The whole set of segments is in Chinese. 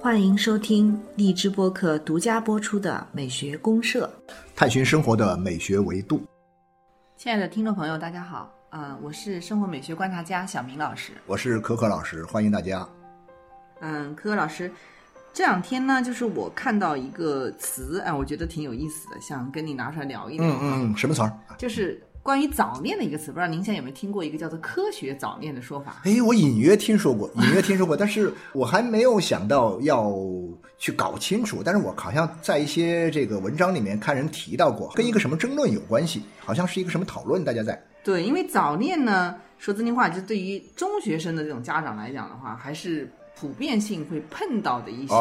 欢迎收听荔枝播客独家播出的《美学公社》，探寻生活的美学维度。亲爱的听众朋友，大家好，呃，我是生活美学观察家小明老师，我是可可老师，欢迎大家。嗯，可可老师，这两天呢，就是我看到一个词，哎，我觉得挺有意思的，想跟你拿出来聊一聊。嗯嗯，什么词儿？就是。关于早恋的一个词，不知道您现在有没有听过一个叫做“科学早恋”的说法？哎，我隐约听说过，隐约听说过，但是我还没有想到要去搞清楚。但是我好像在一些这个文章里面看人提到过，跟一个什么争论有关系，好像是一个什么讨论，大家在对，因为早恋呢，说真心话，就对于中学生的这种家长来讲的话，还是。普遍性会碰到的一些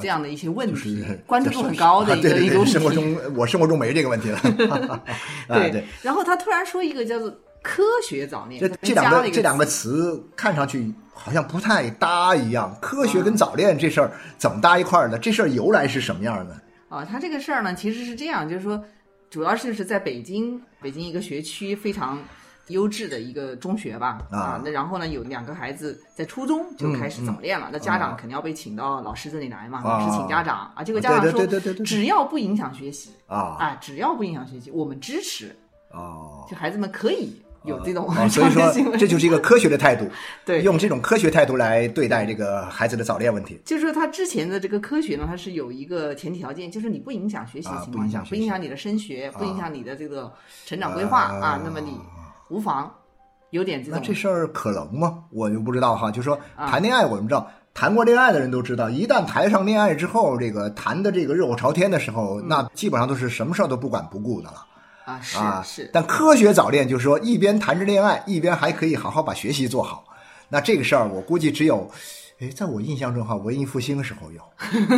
这样的一些问题，关注度很高的一个一个问题。生活中，我生活中没这个问题了。对对。然后他突然说一个叫做“科学早恋”，这这两个这两个词看上去好像不太搭一样。科学跟早恋这事儿怎么搭一块儿的？这事儿由来是什么样的？啊，他这个事儿呢，其实是这样，就是说，主要是是在北京，北京一个学区非常。优质的一个中学吧，啊，那然后呢，有两个孩子在初中就开始早恋了，那家长肯定要被请到老师这里来嘛，老师请家长啊，这个家长说，只要不影响学习啊，啊，只要不影响学习，我们支持，哦，就孩子们可以有这种，所以说这就是一个科学的态度，对，用这种科学态度来对待这个孩子的早恋问题。就是说，他之前的这个科学呢，它是有一个前提条件，就是你不影响学习的情况下，不影响你的升学，不影响你的这个成长规划啊，那么你。无妨，有点这种。那这事儿可能吗？我就不知道哈。就说谈恋爱，我们知道，谈过恋爱的人都知道，一旦谈上恋爱之后，这个谈的这个热火朝天的时候，那基本上都是什么事儿都不管不顾的了。啊，是是。但科学早恋就是说，一边谈着恋爱，一边还可以好好把学习做好。那这个事儿，我估计只有。哎，在我印象中哈，文艺复兴时候有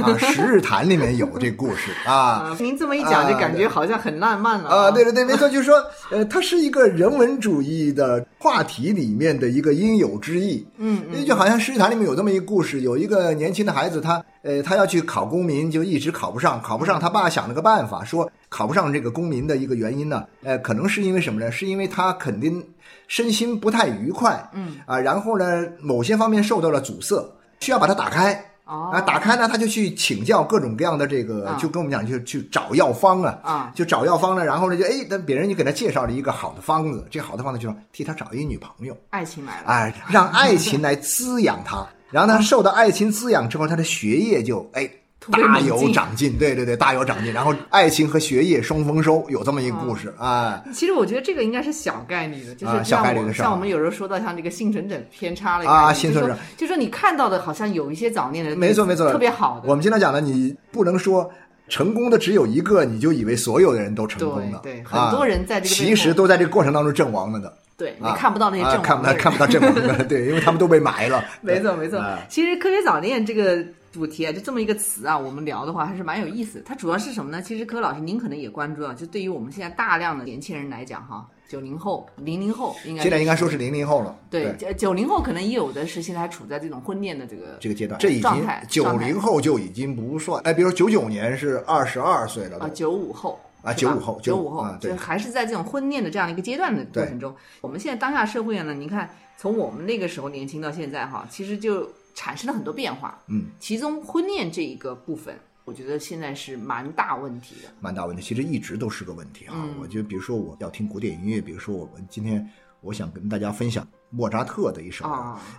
啊，《十日谈》里面有这故事 啊。您这么一讲，就感觉好像很浪漫了啊。对对对，没错，就是说，呃，它是一个人文主义的话题里面的一个应有之义。嗯嗯，就好像《十日谈》里面有这么一个故事，有一个年轻的孩子，他呃，他要去考公民，就一直考不上，考不上。他爸想了个办法，说考不上这个公民的一个原因呢，呃，可能是因为什么呢？是因为他肯定。身心不太愉快，嗯啊，然后呢，某些方面受到了阻塞，需要把它打开。啊，打开呢，他就去请教各种各样的这个，就跟我们讲，就去找药方啊，啊，就找药方呢，然后呢，就哎，那别人就给他介绍了一个好的方子，这好的方子就是替他找一女朋友，爱情来了，哎，让爱情来滋养他，然后他受到爱情滋养之后，他的学业就哎。大有长进，对对对，大有长进。然后爱情和学业双丰收，有这么一个故事啊。其实我觉得这个应该是小概率的，就是小概率的事像我们有时候说到像这个幸存者偏差了啊，幸存者，就说你看到的好像有一些早恋的，没错没错，特别好的。我们经常讲的，你不能说成功的只有一个，你就以为所有的人都成功了。对，很多人在这个其实都在这个过程当中阵亡了的。对你看不到那些阵亡，看不到看不到阵亡的，对，因为他们都被埋了。没错没错，其实科学早恋这个。主题啊，就这么一个词啊，我们聊的话还是蛮有意思。它主要是什么呢？其实柯老师您可能也关注啊，就对于我们现在大量的年轻人来讲哈，九零后、零零后应该现在应该说是零零后了。对，九零后可能也有的是现在还处在这种婚恋的这个这个阶段，这已经九零后就已经不算。哎，比如九九年是二十二岁了啊，九五后啊，九五后，九五后，就还是在这种婚恋的这样的一个阶段的过程中。我们现在当下社会呢，你看从我们那个时候年轻到现在哈，其实就。产生了很多变化，嗯，其中婚恋这一个部分，我觉得现在是蛮大问题的，蛮大问题。其实一直都是个问题啊。我觉得，比如说我要听古典音乐，比如说我们今天我想跟大家分享莫扎特的一首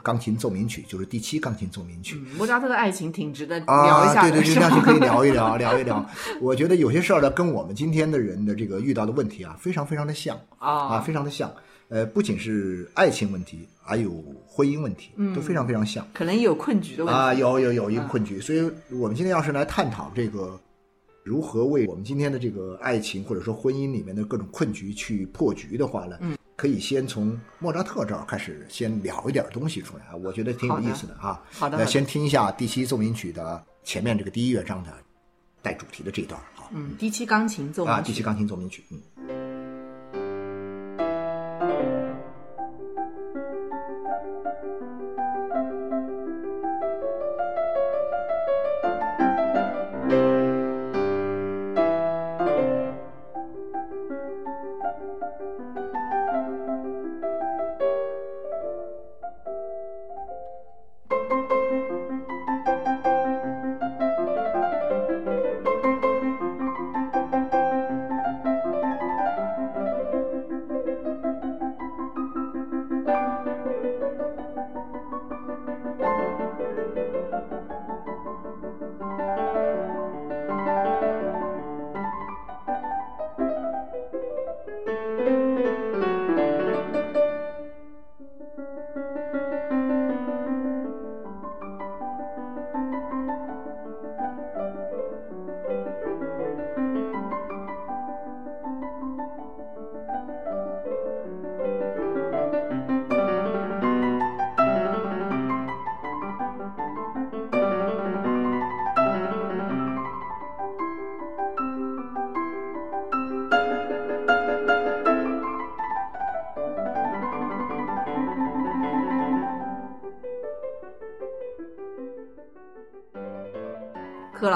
钢琴奏鸣曲，就是第七钢琴奏鸣曲。莫扎特的爱情挺值得聊一下的，对对，这样就可以 聊一聊，聊一聊。我觉得有些事儿呢，跟我们今天的人的这个遇到的问题啊，非常非常的像啊啊，非常的像。呃，不仅是爱情问题，还有婚姻问题，都非常非常像。可能也有困局的问题啊，有有有一个困局。所以，我们今天要是来探讨这个如何为我们今天的这个爱情或者说婚姻里面的各种困局去破局的话呢，嗯，可以先从莫扎特这儿开始，先聊一点东西出来啊，我觉得挺有意思的啊。好的，先听一下第七奏鸣曲的前面这个第一乐章的带主题的这段好，嗯，第七钢琴奏鸣曲啊，第七钢琴奏鸣曲，嗯。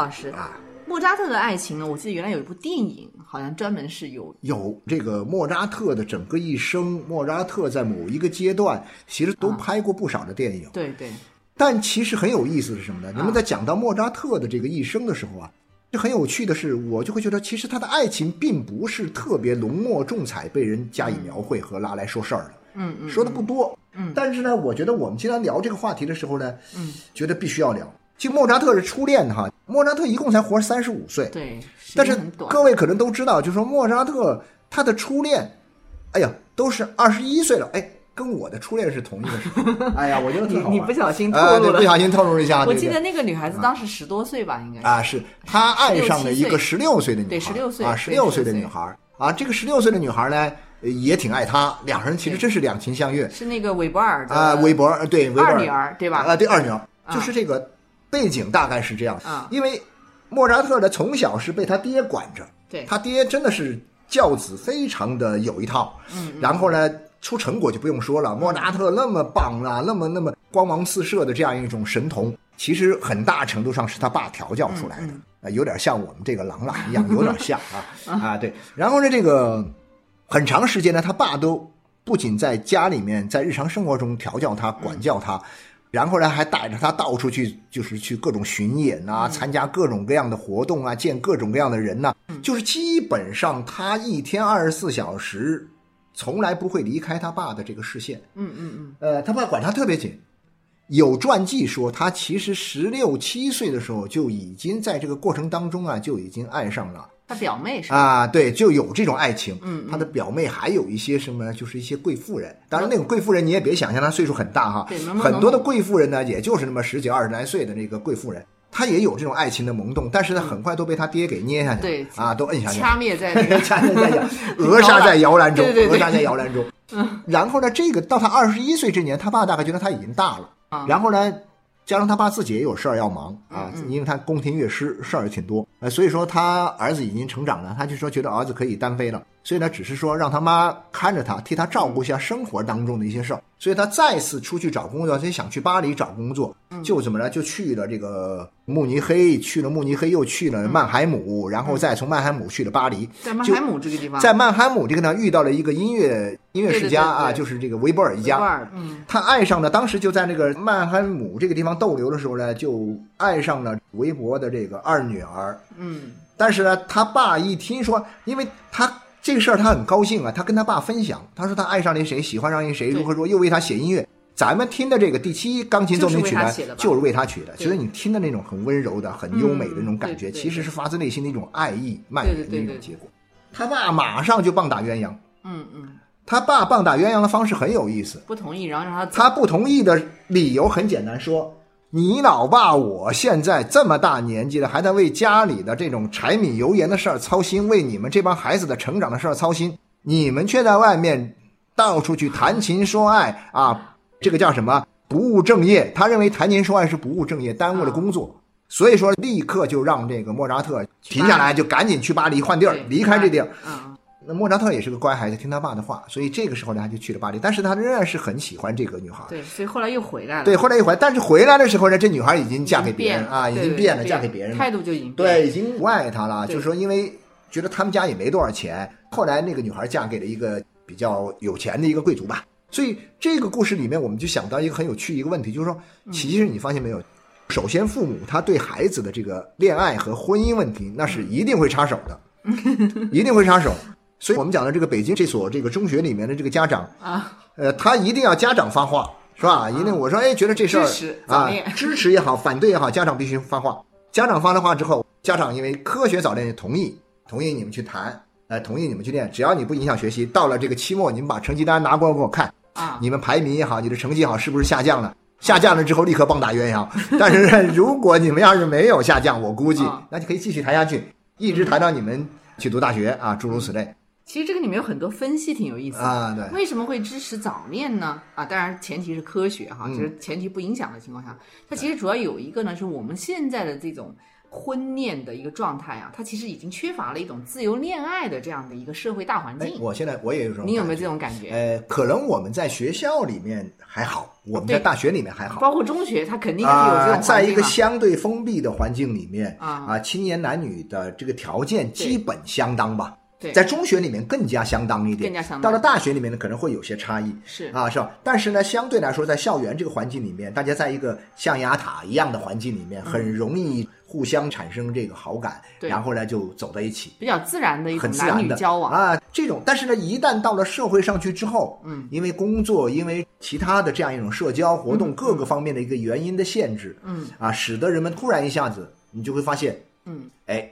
老师啊。莫扎特的爱情呢？我记得原来有一部电影，好像专门是有有这个莫扎特的整个一生，莫扎特在某一个阶段，其实都拍过不少的电影。对对。但其实很有意思是什么呢？你们在讲到莫扎特的这个一生的时候啊，就很有趣的是，我就会觉得，其实他的爱情并不是特别浓墨重彩，被人加以描绘和拉来说事儿的。嗯嗯。说的不多。嗯。但是呢，我觉得我们今天聊这个话题的时候呢，嗯，觉得必须要聊。就莫扎特是初恋哈，莫扎特一共才活三十五岁，对，但是各位可能都知道，就说莫扎特他的初恋，哎呀，都是二十一岁了，哎，跟我的初恋是同一个时候，哎呀，我觉得你你不小心透露了，不小心透露一下，我记得那个女孩子当时十多岁吧，应该啊，是她爱上了一个十六岁的女孩，对，十六岁啊，十六岁的女孩啊，这个十六岁的女孩呢也挺爱他，两人其实真是两情相悦，是那个韦伯尔啊，韦伯尔对，二女儿对吧？啊，对，二女儿就是这个。背景大概是这样。啊，因为莫扎特呢从小是被他爹管着，对。他爹真的是教子非常的有一套，嗯，然后呢出成果就不用说了，莫扎特那么棒啊，那么那么光芒四射的这样一种神童，其实很大程度上是他爸调教出来的，啊，有点像我们这个郎朗一样，有点像啊啊对，然后呢这个很长时间呢，他爸都不仅在家里面，在日常生活中调教他、管教他。然后呢，还带着他到处去，就是去各种巡演啊，参加各种各样的活动啊，见各种各样的人呐。就是基本上他一天二十四小时，从来不会离开他爸的这个视线。嗯嗯嗯。呃，他爸管他特别紧。有传记说，他其实十六七岁的时候就已经在这个过程当中啊，就已经爱上了。他表妹是啊，对，就有这种爱情。嗯，他的表妹还有一些什么，就是一些贵妇人。当然，那种贵妇人你也别想象，她岁数很大哈。对，很多的贵妇人呢，也就是那么十几二十来岁的那个贵妇人，她也有这种爱情的萌动，但是呢，很快都被他爹给捏下去。对啊，都摁下去，掐灭在那个，掐灭在摇，扼杀在摇篮中，扼杀在摇篮中。嗯，然后呢，这个到他二十一岁这年，他爸大概觉得他已经大了。啊，然后呢？加上他爸自己也有事儿要忙啊，因为他宫廷乐师事儿也挺多，呃，所以说他儿子已经成长了，他就说觉得儿子可以单飞了，所以呢，只是说让他妈看着他，替他照顾一下生活当中的一些事儿。所以他再次出去找工作，他想去巴黎找工作，就怎么着就去了这个慕尼黑，去了慕尼黑，又去了曼海姆，然后再从曼海姆去了巴黎。在曼海姆这个地方，在曼海姆这个呢，遇到了一个音乐音乐世家啊，就是这个维伯尔一家。嗯，他爱上了，当时就在那个曼海姆这个地方逗留的时候呢，就爱上了维伯的这个二女儿。嗯，但是呢，他爸一听说，因为他。这个事儿他很高兴啊，他跟他爸分享，他说他爱上那谁，喜欢上那谁，如何说，又为他写音乐。咱们听的这个第七钢琴奏鸣曲呢，就是为他取的。其实你听的那种很温柔的、很优美的那种感觉，其实是发自内心的一种爱意蔓延的一种结果。他爸马上就棒打鸳鸯。嗯嗯。他爸棒打鸳鸯的方式很有意思。不同意，然后让他。他不同意的理由很简单，说。你老爸，我现在这么大年纪了，还在为家里的这种柴米油盐的事儿操心，为你们这帮孩子的成长的事儿操心，你们却在外面到处去谈情说爱啊！这个叫什么？不务正业。他认为谈情说爱是不务正业，耽误了工作，所以说立刻就让这个莫扎特停下来，就赶紧去巴黎换地儿，离开这地儿。那莫扎特也是个乖孩子，听他爸的话，所以这个时候呢，他就去了巴黎。但是他仍然是很喜欢这个女孩。对，所以后来又回来了。对，后来又回来，但是回来的时候呢，这女孩已经嫁给别人啊，已经变了，嫁给别人，态度就已经对，已经不爱他了。就是说，因为觉得他们家也没多少钱，后来那个女孩嫁给了一个比较有钱的一个贵族吧。所以这个故事里面，我们就想到一个很有趣一个问题，就是说，其实你发现没有，首先父母他对孩子的这个恋爱和婚姻问题，那是一定会插手的，一定会插手。所以我们讲的这个北京这所这个中学里面的这个家长啊，呃，他一定要家长发话，是吧？一定我说，哎，觉得这事儿啊，支持也好，反对也好，家长必须发话。家长发了话之后，家长因为科学早恋同意，同意你们去谈，呃，同意你们去练，只要你不影响学习。到了这个期末，你们把成绩单拿过来给我看啊，你们排名也好，你的成绩好，是不是下降了？下降了之后立刻棒打鸳鸯。但是如果你们要是没有下降，我估计那就可以继续谈下去，一直谈到你们去读大学啊，诸如此类。其实这个里面有很多分析，挺有意思啊。对，为什么会支持早恋呢？啊，当然前提是科学哈，就是前提不影响的情况下。它其实主要有一个呢，是我们现在的这种婚恋的一个状态啊，它其实已经缺乏了一种自由恋爱的这样的一个社会大环境。我现在我也有这种，你有没有这种感觉？呃，可能我们在学校里面还好，我们在大学里面还好，包括中学，它肯定是有这种在一个相对封闭的环境里面啊啊，青年男女的这个条件基本相当吧。在中学里面更加相当一点，到了大学里面呢，可能会有些差异，是。啊，是吧？但是呢，相对来说，在校园这个环境里面，大家在一个象牙塔一样的环境里面，很容易互相产生这个好感，然后呢，就走在一起，比较自然的一种男女交往。啊。这种，但是呢，一旦到了社会上去之后，嗯，因为工作，因为其他的这样一种社交活动，各个方面的一个原因的限制，嗯，啊，使得人们突然一下子，你就会发现，嗯，哎，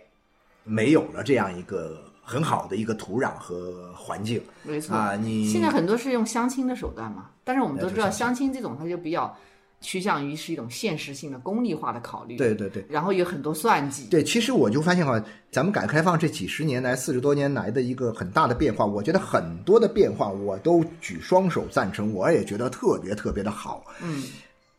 没有了这样一个。很好的一个土壤和环境，没错啊。你现在很多是用相亲的手段嘛，但是我们都知道，相亲这种它就比较趋向于是一种现实性的、功利化的考虑。对对对。然后有很多算计。对，其实我就发现哈，咱们改革开放这几十年来、四十多年来的一个很大的变化，我觉得很多的变化我都举双手赞成，我也觉得特别特别的好。嗯。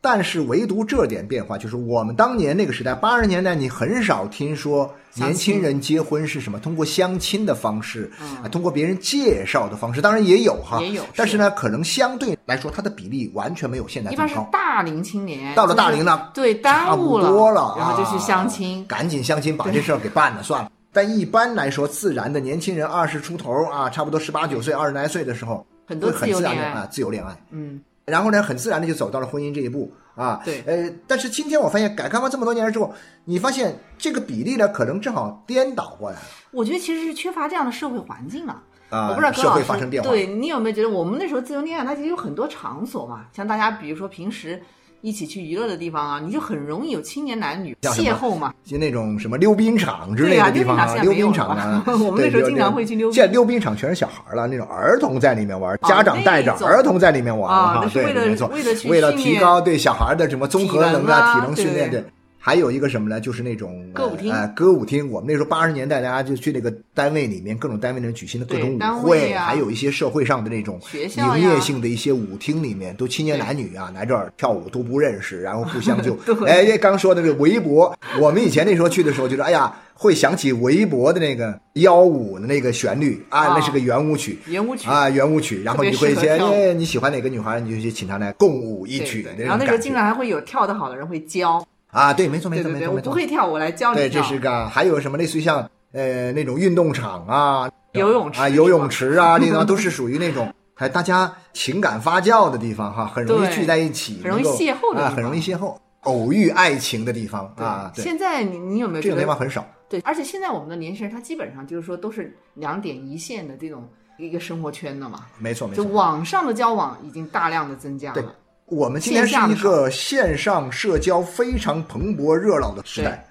但是唯独这点变化，就是我们当年那个时代，八十年代，你很少听说年轻人结婚是什么通过相亲的方式，啊，通过别人介绍的方式，当然也有哈，也有。但是呢，可能相对来说，它的比例完全没有现在一般是大龄青年，到了大龄呢，对，耽误了，然后就去相亲，赶紧相亲，把这事儿给办了算了。但一般来说，自然的年轻人二十出头啊，差不多十八九岁、二十来岁的时候，很多自由恋爱啊，自由恋爱，嗯。然后呢，很自然的就走到了婚姻这一步啊。对，呃，但是今天我发现，改革开放这么多年之后，你发现这个比例呢，可能正好颠倒过来了。我觉得其实是缺乏这样的社会环境了。啊，我不知道社会发生变化。对你有没有觉得，我们那时候自由恋爱，它其实有很多场所嘛，像大家比如说平时。一起去娱乐的地方啊，你就很容易有青年男女邂逅嘛，就那种什么溜冰场之类的地方啊，溜冰场啊，我们那时候经常会去溜。现在溜冰场全是小孩了，那种儿童在里面玩，家长带着儿童在里面玩啊，对，没错，为了为了提高对小孩的什么综合能啊、体能训练对。还有一个什么呢？就是那种歌舞厅，呃，歌舞厅。我们那时候八十年代，大家就去那个单位里面，各种单位里面举行的各种舞会，还有一些社会上的那种营业性的一些舞厅里面，都青年男女啊来这儿跳舞，都不认识，然后互相就 哎，刚说的那个围脖，我们以前那时候去的时候，就是哎呀，会想起围脖的那个幺五的那个旋律啊，那是个圆舞曲，圆舞曲啊，圆舞曲。然后你会先哎，你喜欢哪个女孩，你就去请她来共舞一曲。然后那时候经常还会有跳得好的人会教。啊，对，没错，没错，没错，我不会跳，我来教你对，这是个，还有什么类似于像呃那种运动场啊，游泳池啊，游泳池啊，那种都是 属于那种还大家情感发酵的地方哈，很容易聚在一起，很容易邂逅的啊，很容易邂逅，偶遇爱情的地方啊。现在你你有没有这种地方很少？对，而且现在我们的年轻人他基本上就是说都是两点一线的这种一个生活圈的嘛。没错，没错。就网上的交往已经大量的增加了。我们今天是一个线上社交非常蓬勃热闹的时代，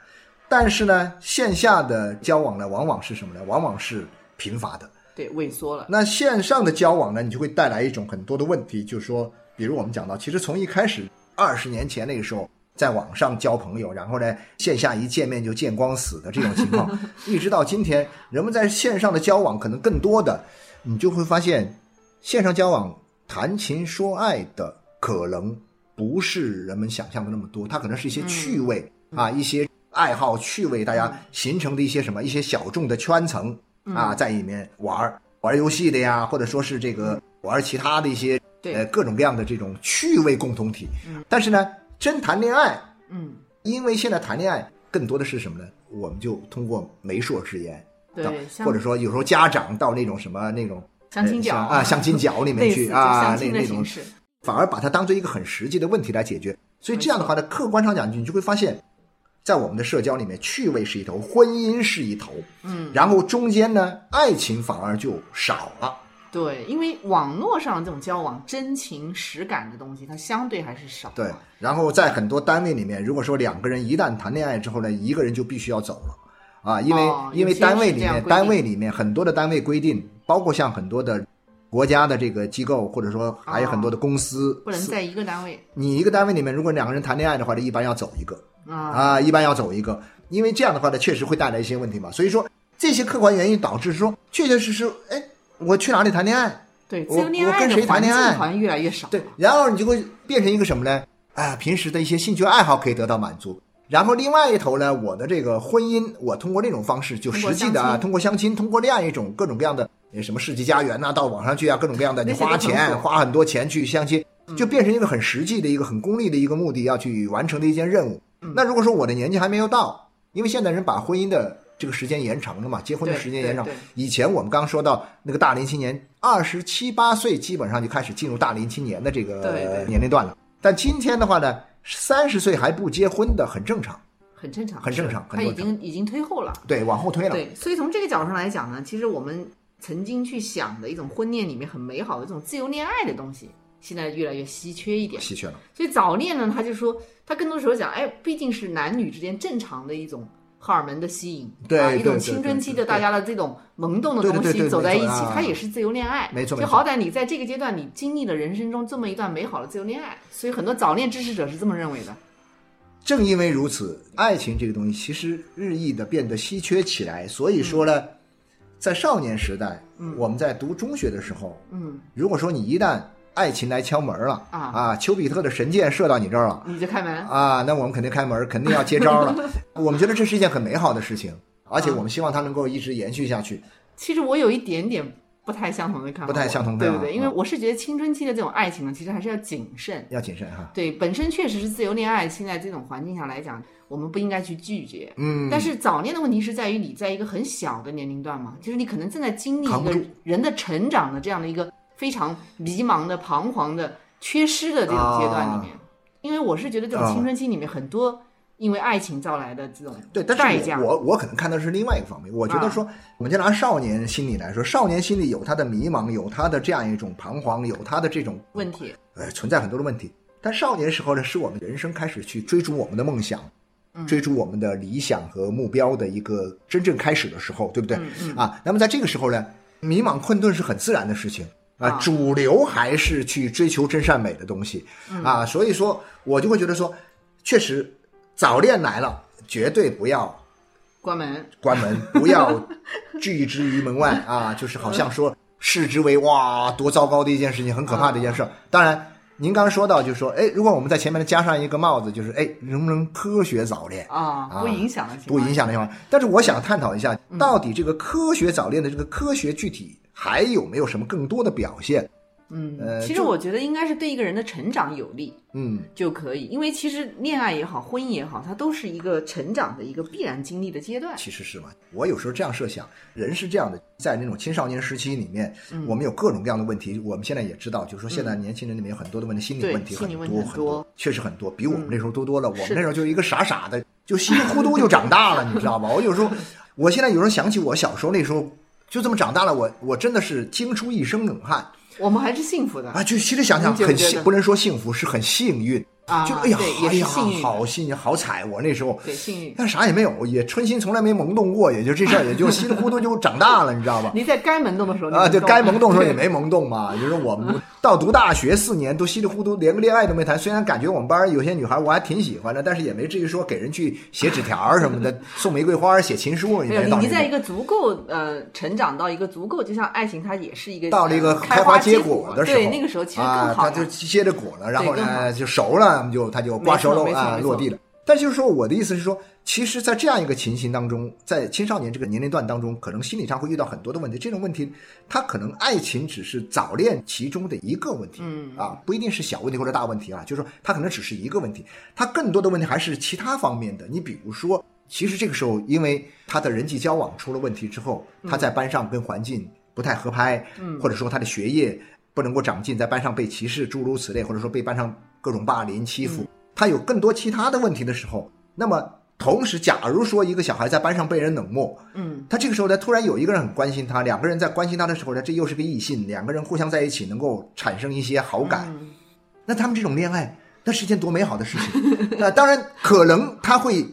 但是呢，线下的交往呢，往往是什么呢？往往是贫乏的，对，萎缩了。那线上的交往呢，你就会带来一种很多的问题，就是说，比如我们讲到，其实从一开始二十年前那个时候，在网上交朋友，然后呢，线下一见面就见光死的这种情况，一直到今天，人们在线上的交往可能更多的，你就会发现，线上交往谈情说爱的。可能不是人们想象的那么多，它可能是一些趣味啊，一些爱好趣味，大家形成的一些什么一些小众的圈层啊，在里面玩玩游戏的呀，或者说是这个玩其他的一些呃各种各样的这种趣味共同体。但是呢，真谈恋爱，嗯，因为现在谈恋爱更多的是什么呢？我们就通过媒妁之言，对，或者说有时候家长到那种什么那种相亲角啊，相亲角里面去啊，那那种。式。反而把它当做一个很实际的问题来解决，所以这样的话呢，客观上讲，你就会发现，在我们的社交里面，趣味是一头，婚姻是一头，嗯，然后中间呢，爱情反而就少了。对，因为网络上这种交往，真情实感的东西，它相对还是少。对，然后在很多单位里面，如果说两个人一旦谈恋爱之后呢，一个人就必须要走了，啊，因为因为单位里面单位里面很多的单位规定，包括像很多的。国家的这个机构，或者说还有很多的公司，不能在一个单位。你一个单位里面，如果两个人谈恋爱的话，这一般要走一个啊啊，一般要走一个，因为这样的话呢，确实会带来一些问题嘛。所以说，这些客观原因导致说，确确实实，哎，我去哪里谈恋爱？对，我我跟谁谈恋爱好像？越来越少。对，然后你就会变成一个什么呢？啊，平时的一些兴趣爱好可以得到满足，然后另外一头呢，我的这个婚姻，我通过这种方式，就实际的啊，通过相亲，通过这样一种各种各样的什么世纪佳缘呐，到网上去啊，各种各样的，你花钱花很多钱去相亲，就变成一个很实际的一个很功利的一个目的要去完成的一件任务。那如果说我的年纪还没有到，因为现代人把婚姻的这个时间延长了嘛，结婚的时间延长。以前我们刚说到那个大龄青年，二十七八岁基本上就开始进入大龄青年的这个年龄段了。但今天的话呢？三十岁还不结婚的很正常，很正常，很正常。他已经已经推后了，对，往后推了。对，所以从这个角度上来讲呢，其实我们曾经去想的一种婚恋里面很美好的这种自由恋爱的东西，现在越来越稀缺一点，稀缺了。所以早恋呢，他就说他更多时候讲，哎，毕竟是男女之间正常的一种荷尔蒙的吸引，对，一种青春期的大家的这种萌动的东西走在一起，它也是自由恋爱，没错。就好歹你在这个阶段，你经历了人生中这么一段美好的自由恋爱，所以很多早恋支持者是这么认为的。正因为如此，爱情这个东西其实日益的变得稀缺起来。所以说呢，在少年时代，嗯我们在读中学的时候，嗯，如果说你一旦爱情来敲门了，啊啊，丘比特的神箭射到你这儿了，你就开门啊，那我们肯定开门，肯定要接招了。我们觉得这是一件很美好的事情，而且我们希望它能够一直延续下去。其实我有一点点。不太相同的看法，不太相同，对不对？因为我是觉得青春期的这种爱情呢，其实还是要谨慎，要谨慎哈。对，本身确实是自由恋爱，现在这种环境下来讲，我们不应该去拒绝。嗯。但是早恋的问题是在于你在一个很小的年龄段嘛，就是你可能正在经历一个人的成长的这样的一个非常迷茫的、彷徨的、缺失的这种阶段里面。因为我是觉得这种青春期里面很多。因为爱情造来的这种对，但是我我可能看到是另外一个方面。我觉得说，我们就拿少年心理来说，少年心理有他的迷茫，有他的这样一种彷徨，有他的这种问题，呃，存在很多的问题。但少年时候呢，是我们人生开始去追逐我们的梦想，追逐我们的理想和目标的一个真正开始的时候，对不对？啊，那么在这个时候呢，迷茫困顿是很自然的事情啊。主流还是去追求真善美的东西啊，所以说我就会觉得说，确实。早恋来了，绝对不要关门，关门，不要拒之于门外啊！就是好像说视之为哇，多糟糕的一件事情，很可怕的一件事。当然，您刚刚说到，就是说，哎，如果我们在前面加上一个帽子，就是哎，能不能科学早恋啊？不影响的情况，不影响的情况。但是我想探讨一下，到底这个科学早恋的这个科学具体还有没有什么更多的表现？嗯，其实我觉得应该是对一个人的成长有利，嗯，就可以，因为其实恋爱也好，婚姻也好，它都是一个成长的一个必然经历的阶段。其实是嘛，我有时候这样设想，人是这样的，在那种青少年时期里面，我们有各种各样的问题。我们现在也知道，就是说现在年轻人里面有很多的问题，心理问题很多很多，确实很多，比我们那时候多多了。我们那时候就一个傻傻的，就稀里糊涂就长大了，你知道吧？我有时候，我现在有时候想起我小时候那时候，就这么长大了，我我真的是惊出一身冷汗。我们还是幸福的啊！就其实想想很幸，不能说幸福，是很幸运。就哎呀，哎呀，好幸运，好彩！我那时候对幸运，但啥也没有，也春心从来没萌动过，也就这事儿，也就稀里糊涂就长大了，你知道吧？你在该萌动的时候啊，就该萌动的时候也没萌动嘛。就是我们到读大学四年都稀里糊涂，连个恋爱都没谈。虽然感觉我们班有些女孩我还挺喜欢的，但是也没至于说给人去写纸条什么的，送玫瑰花、写情书。没有，你在一个足够呃成长到一个足够，就像爱情，它也是一个到了一个开花结果的时候，对那个时候其实更好，它就结着果了，然后呢就熟了，就他就挂。收了啊，落地了。但就是说，我的意思是说，其实，在这样一个情形当中，在青少年这个年龄段当中，可能心理上会遇到很多的问题。这种问题，他可能爱情只是早恋其中的一个问题，嗯啊，不一定是小问题或者大问题啊。就是说，他可能只是一个问题，他更多的问题还是其他方面的。你比如说，其实这个时候，因为他的人际交往出了问题之后，他在班上跟环境不太合拍，嗯，或者说他的学业不能够长进，在班上被歧视，诸如此类，或者说被班上各种霸凌欺负。他有更多其他的问题的时候，那么同时，假如说一个小孩在班上被人冷漠，嗯，他这个时候呢，突然有一个人很关心他，两个人在关心他的时候呢，这又是个异性，两个人互相在一起能够产生一些好感，那他们这种恋爱，那是一件多美好的事情。那当然，可能他会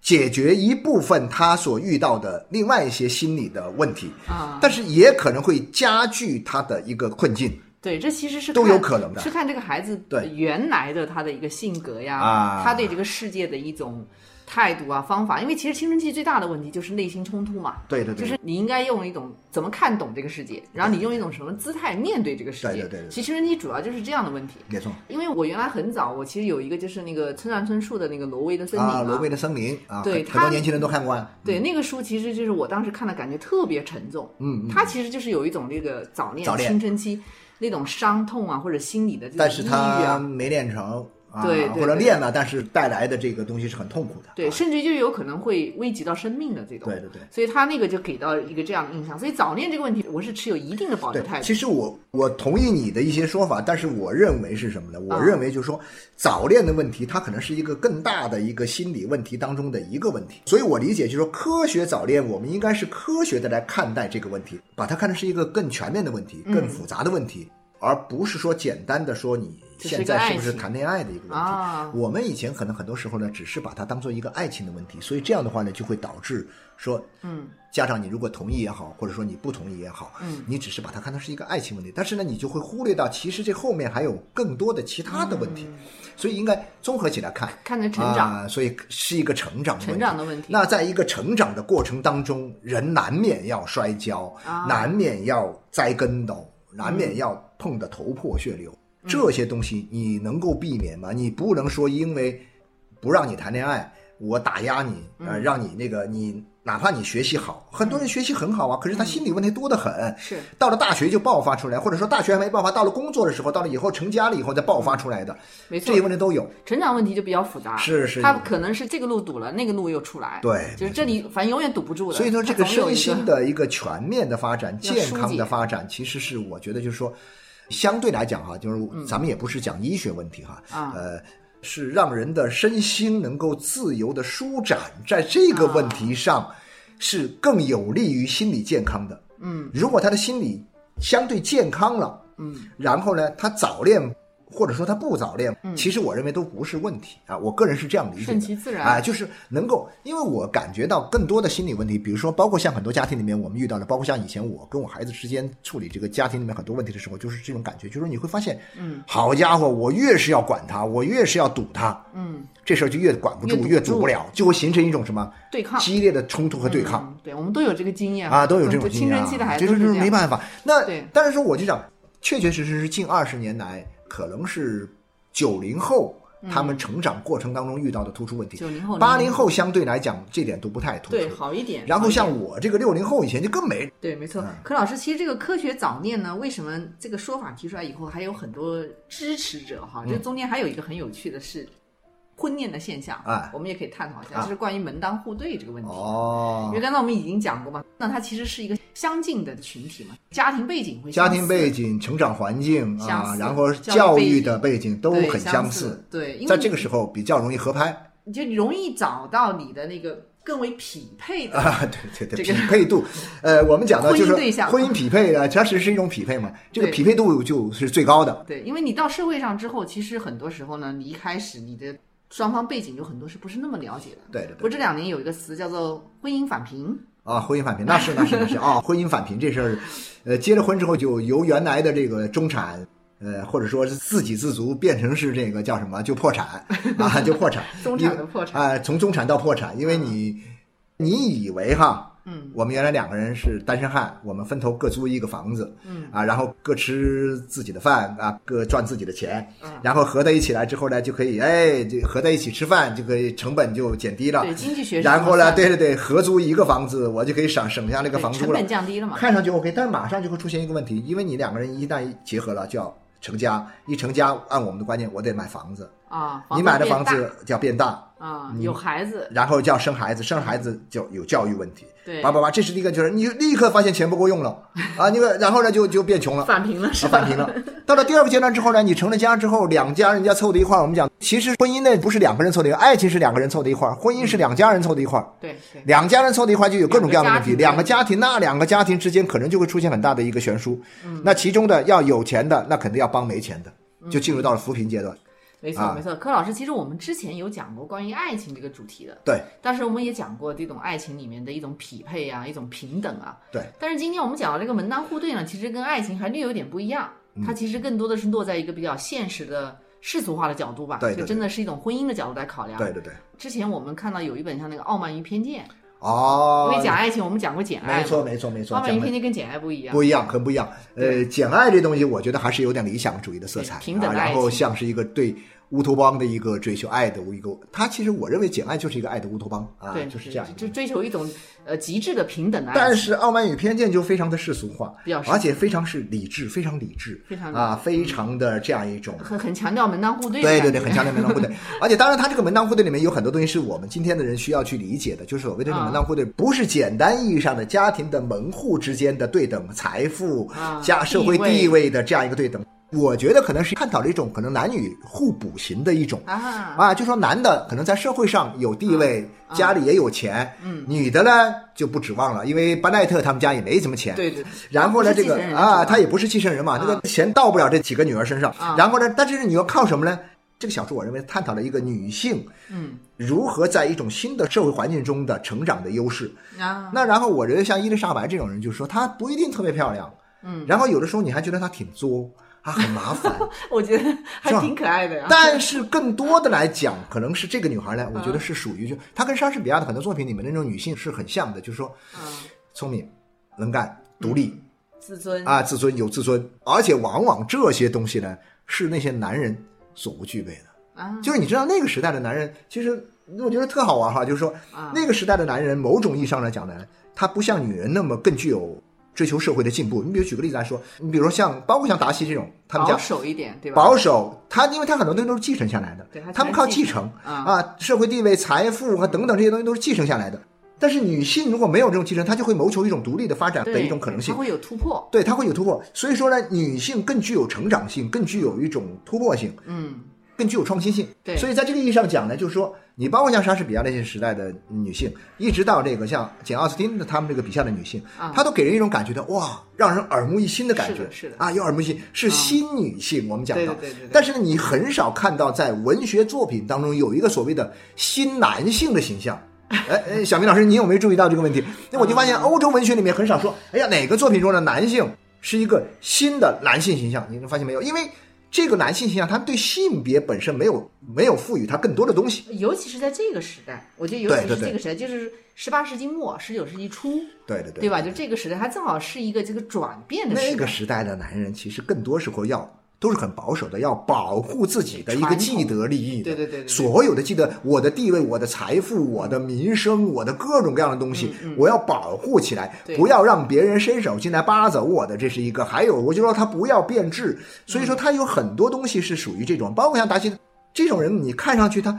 解决一部分他所遇到的另外一些心理的问题啊，但是也可能会加剧他的一个困境。对，这其实是都有可能的，是看这个孩子对原来的他的一个性格呀，啊，他对这个世界的一种态度啊、方法，因为其实青春期最大的问题就是内心冲突嘛。对对对，就是你应该用一种怎么看懂这个世界，然后你用一种什么姿态面对这个世界。对对对。其实青春期主要就是这样的问题。没错。因为我原来很早，我其实有一个就是那个村上春树的那个《挪威的森林》啊，挪威的森林啊，对，很多年轻人都看过。对，那个书其实就是我当时看的感觉特别沉重。嗯。它其实就是有一种这个早恋、青春期那种伤痛啊，或者心理的这种抑郁啊，没练成。对，或者练了，但是带来的这个东西是很痛苦的。对，甚至就有可能会危及到生命的这种。对对对。所以他那个就给到一个这样的印象。所以早恋这个问题，我是持有一定的保留态度。其实我我同意你的一些说法，但是我认为是什么呢？我认为就是说，早恋的问题，它可能是一个更大的一个心理问题当中的一个问题。所以我理解就是说，科学早恋，我们应该是科学的来看待这个问题，把它看成是一个更全面的问题、更复杂的问题。而不是说简单的说你现在是不是谈恋爱的一个问题。我们以前可能很多时候呢，只是把它当做一个爱情的问题，所以这样的话呢，就会导致说，嗯，家长你如果同意也好，或者说你不同意也好，嗯，你只是把它看成是一个爱情问题，但是呢，你就会忽略到其实这后面还有更多的其他的问题，所以应该综合起来看，看着成长，所以是一个成长成长的问题。那在一个成长的过程当中，人难免要摔跤，难免要栽跟斗。难免要碰得头破血流，这些东西你能够避免吗？你不能说因为不让你谈恋爱，我打压你，呃，让你那个你。哪怕你学习好，很多人学习很好啊，可是他心理问题多得很。是到了大学就爆发出来，或者说大学还没爆发，到了工作的时候，到了以后成家了以后再爆发出来的。没错，这些问题都有。成长问题就比较复杂。是是。他可能是这个路堵了，那个路又出来。对。就是这里反正永远堵不住的。所以说，这个身心的一个全面的发展、健康的发展，其实是我觉得就是说，相对来讲哈，就是咱们也不是讲医学问题哈，呃，是让人的身心能够自由的舒展，在这个问题上。是更有利于心理健康的。嗯，如果他的心理相对健康了，嗯，然后呢，他早恋或者说他不早恋，其实我认为都不是问题啊。我个人是这样理解的，顺其自然啊，就是能够，因为我感觉到更多的心理问题，比如说，包括像很多家庭里面我们遇到的，包括像以前我跟我孩子之间处理这个家庭里面很多问题的时候，就是这种感觉，就是你会发现，嗯，好家伙，我越是要管他，我越是要堵他，嗯。这事儿就越管不住，越堵不了，就会形成一种什么对抗、激烈的冲突和对抗。对，我们都有这个经验啊，都有这种青春期的孩子，就是没办法。那，但是说我就讲，确确实实是近二十年来，可能是九零后。他们成长过程当中遇到的突出问题，九零后、八零后相对来讲这点都不太突出，对，好一点。然后像我这个六零后以前就更没。对，没错。可老师，其实这个科学早恋呢，为什么这个说法提出来以后还有很多支持者哈？这中间还有一个很有趣的是。婚恋的现象，啊，我们也可以探讨一下，就是关于门当户对这个问题。哦，因为刚才我们已经讲过嘛，那它其实是一个相近的群体嘛，家庭背景会家庭背景、成长环境啊，然后教育的背景都很相似。对，在这个时候比较容易合拍，就容易找到你的那个更为匹配的 啊，对对对，匹配度。呃，我们讲的就是婚姻匹配啊，它其实是一种匹配嘛，这个匹配度就是最高的。对，因为你到社会上之后，其实很多时候呢，你一开始你的。双方背景有很多是不是那么了解的？对对对。不，这两年有一个词叫做婚姻返贫啊，婚姻返贫那是那是那是啊，婚姻返贫这事儿，呃，结了婚之后就由原来的这个中产，呃，或者说是自给自足，变成是这个叫什么，就破产啊，就破产，中产的破产啊，从中产到破产，因为你你以为哈。嗯，我们原来两个人是单身汉，我们分头各租一个房子，嗯。啊，然后各吃自己的饭啊，各赚自己的钱，嗯，然后合在一起来之后呢，就可以哎，就合在一起吃饭，就可以成本就减低了，对经济学。然后呢，对对对，合租一个房子，我就可以省省下那个房租了，成本降低了嘛。看上去 OK，但是马上就会出现一个问题，因为你两个人一旦结合了，就要成家，一成家，按我们的观念，我得买房子啊，你买的房子就要变大。啊，有孩子，然后就要生孩子，生孩子就有教育问题，对，叭叭叭，这是第一个，就是你立刻发现钱不够用了啊，那个，然后呢就就变穷了，返贫了，是返贫了。到了第二个阶段之后呢，你成了家之后，两家人家凑在一块儿，我们讲，其实婚姻呢不是两个人凑的，爱情是两个人凑在一块儿，婚姻是两家人凑在一块儿，对对，两家人凑在一块儿就有各种各样的问题，两个家庭，那两个家庭之间可能就会出现很大的一个悬殊，嗯，那其中的要有钱的，那肯定要帮没钱的，就进入到了扶贫阶段。没错，没错，柯老师，其实我们之前有讲过关于爱情这个主题的，对。但是我们也讲过这种爱情里面的一种匹配啊，一种平等啊，对。但是今天我们讲到这个门当户对呢，其实跟爱情还略有点不一样，它其实更多的是落在一个比较现实的世俗化的角度吧，对对就真的是一种婚姻的角度来考量。对对对，之前我们看到有一本像那个《傲慢与偏见》，哦，因为讲爱情，我们讲过《简爱》，没错没错没错，傲慢与偏见跟《简爱》不一样，不一样，很不一样。呃，简爱这东西，我觉得还是有点理想主义的色彩，啊，然后像是一个对乌托邦的一个追求，爱的一个，他其实我认为简爱就是一个爱的乌托邦啊，对，就是这样就追求一种呃极致的平等的爱。但是《傲慢与偏见》就非常的世俗化而且非常是理智，非常理智，非常啊，非常的这样一种。很很强调门当户对对对对，很强调门当户对，而且当然，他这个门当户对里面有很多东西是我们今天的人需要去理解的，就是所谓的这个门当户对，不是简单意义上的家庭的门户之间的对等，财富啊加社会地位的这样一个对等。我觉得可能是探讨了一种可能男女互补型的一种啊，啊，就说男的可能在社会上有地位，家里也有钱，嗯，女的呢就不指望了，因为巴奈特他们家也没什么钱，对对对然后呢，这个啊，他也不是继承人嘛，这个钱到不了这几个女儿身上。啊。然后呢，但是你要靠什么呢？这个小说我认为探讨了一个女性，嗯，如何在一种新的社会环境中的成长的优势。啊，那然后我觉得像伊丽莎白这种人，就是说她不一定特别漂亮，嗯，然后有的时候你还觉得她挺作，她很麻烦。我觉得还挺可爱的呀。但是更多的来讲，可能是这个女孩呢，我嗯觉得是属于就她跟莎士比亚的很多作品里面那种女性是很像的，就是说嗯，聪明、能干、独立。自尊啊，自尊有自尊，而且往往这些东西呢，是那些男人所不具备的。啊，就是你知道那个时代的男人，其实我觉得特好玩哈，就是说啊那个时代的男人，某种意义上来讲呢，他不像女人那么更具有追求社会的进步。你比如举个例子来说，你比如说像包括像达西这种，他们保守一点，对吧？保守，他因为他很多东西都是继承下来的对他，他们靠继继承啊啊，社会地位、财富和等等这些东西都是继承下来的。但是女性如果没有这种继承，她就会谋求一种独立的发展的一种可能性她。会有突破。对，她会有突破。所以说呢，女性更具有成长性，更具有一种突破性，嗯，更具有创新性。对所以在这个意义上讲呢，就是说，你包括像莎士比亚那些时代的女性，一直到这个像简奥斯汀的他们这个笔下的女性，啊她都给人一种感觉的哇，让人耳目一新的感觉。是的啊，有耳目一新，是新女性。我们讲到，对对但是呢，你很少看到在文学作品当中有一个所谓的新男性的形象。哎哎，小明老师，你有没有注意到这个问题？那我就发现欧洲文学里面很少说，哎呀，哪个作品中的男性是一个新的男性形象？你发现没有？因为这个男性形象，他对性别本身没有没有赋予他更多的东西。尤其是在这个时代，我觉得尤其是这个时代，就是十八世纪末、十九世纪初，对对对，对吧？就这个时代，它正好是一个这个转变的时代。那个时代的男人其实更多时候要都是很保守的，要保护自己的一个既得利益的。对对对所有的既得，我的地位、我的财富、我的民生、我的各种各样的东西，我要保护起来，不要让别人伸手进来扒走我的。这是一个。还有，我就说他不要变质，所以说他有很多东西是属于这种，包括像达西这种人，你看上去他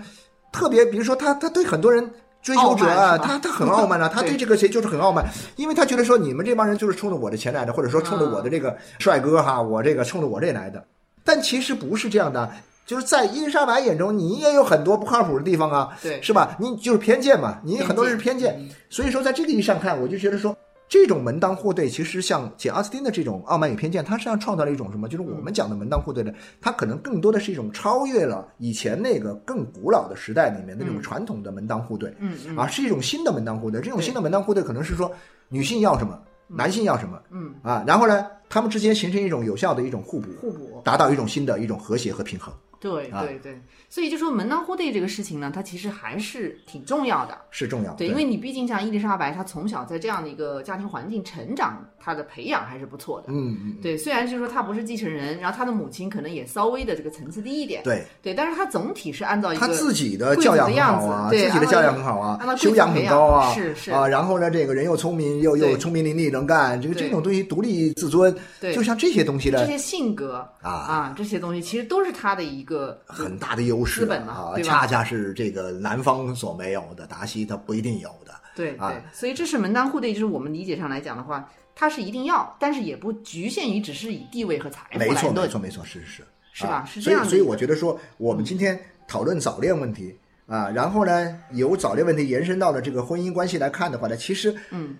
特别，比如说他他对很多人。追求者啊，他他很傲慢啊，他对对这个谁就是很傲慢，因为他觉得说你们这帮人就是冲着我的钱来的，或者说冲着我的这个帅哥哈，我这个冲着我这来的。但其实不是这样的，就是在伊丽莎白眼中，你也有很多不靠谱的地方啊，对是吧？你就是偏见嘛，你很多人是偏偏见见，所以说在这个意义上看，我就觉得说。这种门当户对，其实像简奥斯汀的这种《傲慢与偏见》，它实际上创造了一种什么？就是我们讲的门当户对的，它可能更多的是一种超越了以前那个更古老的时代里面的那种传统的门当户对，嗯嗯啊，是一种新的门当户对。这种新的门当户对，可能是说女性要什么，男性要什么，嗯啊，然后呢，他们之间形成一种有效的一种互补，互补。达到一种新的一种和谐和平衡，对啊对对，所以就说门当户对这个事情呢，它其实还是挺重要的。是重要的。对，因为你毕竟像伊丽莎白，她从小在这样的一个家庭环境成长，她的培养还是不错的。嗯嗯，对，虽然就是说他不是继承人，然后他的母亲可能也稍微的这个层次低一点，对，对，但是他总体是按照一个他自己的教养很好啊，自己的教养很好啊，修养很高啊，是是。啊，然后呢，这个人又聪明，又又聪明伶俐，能干，这个这种东西独立自尊，对。就像这些东西的，这些性格啊啊，这些东西其实都是他的一个很大的优势资本嘛啊，恰恰是这个南方所没有的，达西他不一定有的。对啊对，所以这是门当户对，就是我们理解上来讲的话，它是一定要，但是也不局限于只是以地位和财富没错，来，没错，没错，是是是，是吧是这样的所以所以我觉得说，我们今天讨论早恋问题啊，然后呢，由早恋问题延伸到了这个婚姻关系来看的话呢，其实，嗯，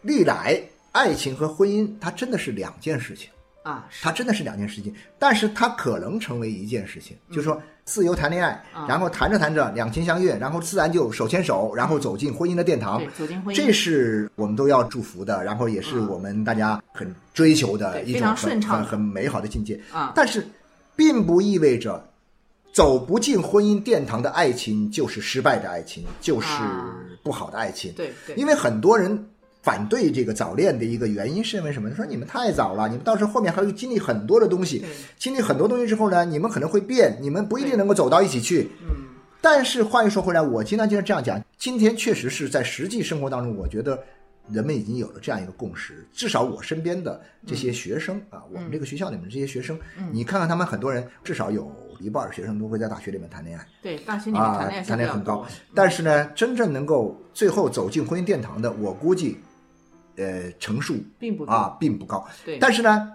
历来爱情和婚姻它真的是两件事情。啊，是。它真的是两件事情，但是它可能成为一件事情，嗯。就是说自由谈恋爱，啊。然后谈着谈着两情相悦，然后自然就手牵手，然后走进婚姻的殿堂，走进婚姻。这是我们都要祝福的，然后也是我们大家很追求的一种很很很美好的境界。啊但是，并不意味着走不进婚姻殿堂的爱情就是失败的爱情，就是不好的爱情。对对，因为很多人反对这个早恋的一个原因是因为什么？说你们太早了，你们到时候后面还会经历很多的东西，经历很多东西之后呢，你们可能会变，你们不一定能够走到一起去。嗯。但是话又说回来，我经常就是这样讲，今天确实是在实际生活当中，我觉得。人们已经有了这样一个共识，至少我身边的这些学生啊，我们这个学校里面这些学生，你看看他们很多人，至少有一半学生都会在大学里面谈恋爱。对，大学里面谈恋爱谈恋爱很高。但是呢，真正能够最后走进婚姻殿堂的，我估计，呃，成数并不啊，并不高。对。但是呢，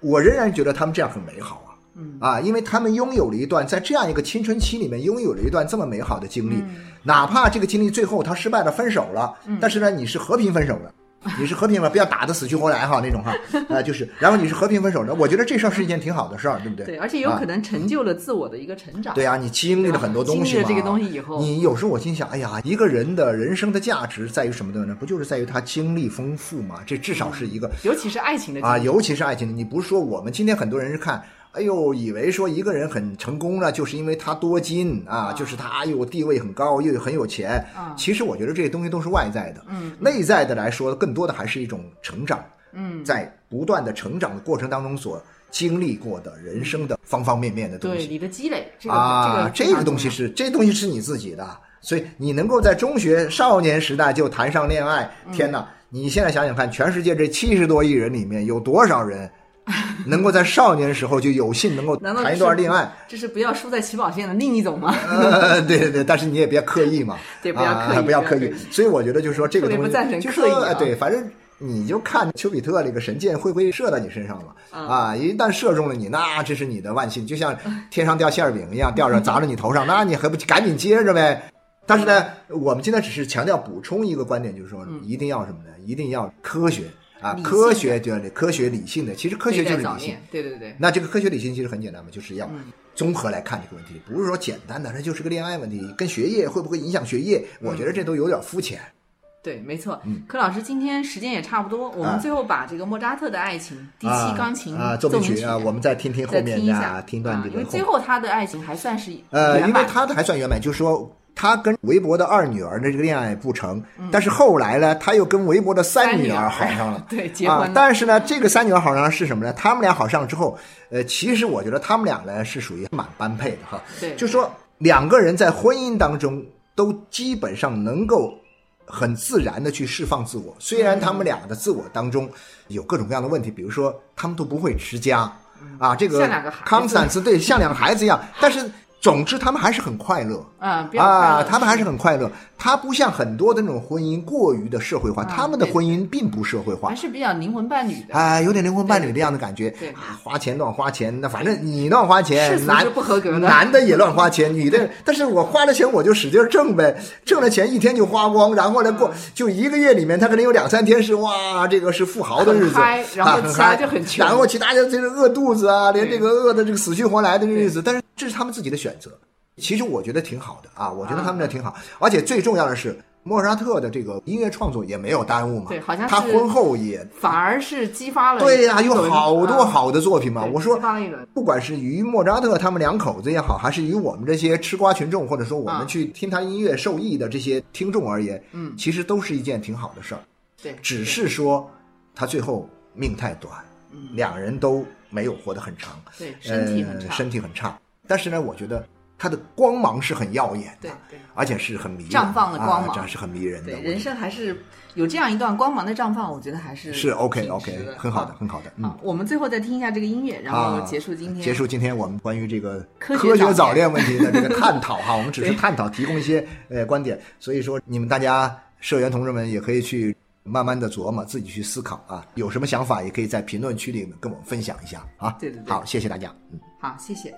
我仍然觉得他们这样很美好啊。嗯啊，因为他们拥有了一段在这样一个青春期里面拥有了一段这么美好的经历，哪怕这个经历最后他失败了分手了，但是呢，你是和平分手的，你是和平了，不要打得死去活来哈那种哈，啊 就是，然后你是和平分手的，我觉得这事儿是一件挺好的事儿，对不对？对，而且有可能成就了自我的一个成长。对啊，你经历了很多东西嘛。经历了这个东西以后，你有时候我心想，哎呀，一个人的人生的价值在于什么呢？不就是在于他经历丰富吗？这至少是一个，尤其是爱情的啊，尤其是爱情的，你不是说我们今天很多人是看。哎呦，以为说一个人很成功呢，就是因为他多金啊，就是他又地位很高，又很有钱。其实我觉得这些东西都是外在的。嗯，内在的来说，更多的还是一种成长。嗯，在不断的成长的过程当中所经历过的人生的方方面面的东西。对，你的积累。啊，这个东西是这东西是你自己的，所以你能够在中学少年时代就谈上恋爱，天哪！你现在想想看，全世界这七十多亿人里面有多少人？能够在少年时候就有幸能够谈一段恋爱，这是不要输在起跑线的另一种吗？呃，对对对，但是你也别刻意嘛，对，不要刻意，不要刻意。所以我觉得就是说这个东西，不赞成刻意。对，反正你就看丘比特这个神箭会不会射到你身上了啊？一旦射中了你，那这是你的万幸，就像天上掉馅饼一样掉着砸着你头上，那你还不赶紧接着呗？但是呢，我们今天只是强调补充一个观点，就是说一定要什么呢？一定要科学。啊，科学对科学理性的，其实科学就是理性，对对对。那这个科学理性其实很简单嘛，就是要综合来看这个问题，不是说简单的，那就是个恋爱问题，跟学业会不会影响学业？我觉得这都有点肤浅。对，没错。嗯，柯老师今天时间也差不多，我们最后把这个莫扎特的爱情第七钢琴奏鸣曲啊，我们再听听后面啊，听段这个。因为最后他的爱情还算是呃，因为他的还算圆满，就是说。他跟韦伯的二女儿的这个恋爱不成，但是后来呢，他又跟韦伯的三女儿好上了，对，结婚。但是呢，这个三女儿好上了是什么呢？他们俩好上之后，呃，其实我觉得他们俩呢是属于蛮般配的哈。对，就说两个人在婚姻当中都基本上能够很自然的去释放自我。虽然他们俩的自我当中有各种各样的问题，比如说他们都不会持家啊，这个康斯坦茨对像两个孩子一样，但是。总之，他们还是很快乐。啊啊！他们还是很快乐。他不像很多的那种婚姻过于的社会化，他们的婚姻并不社会化，还是比较灵魂伴侣的。啊，有点灵魂伴侣的样的感觉。对。啊，花钱乱花钱，那反正你乱花钱，男不合格的，男的也乱花钱，女的，但是我花了钱我就使劲挣呗，挣了钱一天就花光，然后呢过就一个月里面他可能有两三天是哇，这个是富豪的日子，然后其他就很穷，然后其他就就是饿肚子啊，连这个饿的这个死去活来的日子，但是这是他们自己的选择。其实我觉得挺好的啊，我觉得他们这挺好，而且最重要的是，莫扎特的这个音乐创作也没有耽误嘛。对，好像他婚后也反而是激发了。对呀，有好多好的作品嘛。我说。不管是于莫扎特他们两口子也好，还是于我们这些吃瓜群众，或者说我们去听他音乐受益的这些听众而言，嗯，其实都是一件挺好的事儿。对，只是说他最后命太短，两人都没有活得很长。对，身体很差，身体很差。但是呢，我觉得。它的光芒是很耀眼的，对对，而且是很迷绽放的光芒，这是很迷人的。对，人生还是有这样一段光芒的绽放，我觉得还是是 OK OK，很好的，很好的。嗯，我们最后再听一下这个音乐，然后结束今天。结束今天我们关于这个科学早恋问题的这个探讨哈，我们只是探讨，提供一些呃观点。所以说，你们大家社员同志们也可以去慢慢的琢磨，自己去思考啊，有什么想法也可以在评论区里跟我们分享一下啊。对对对，好，谢谢大家。嗯，好，谢谢。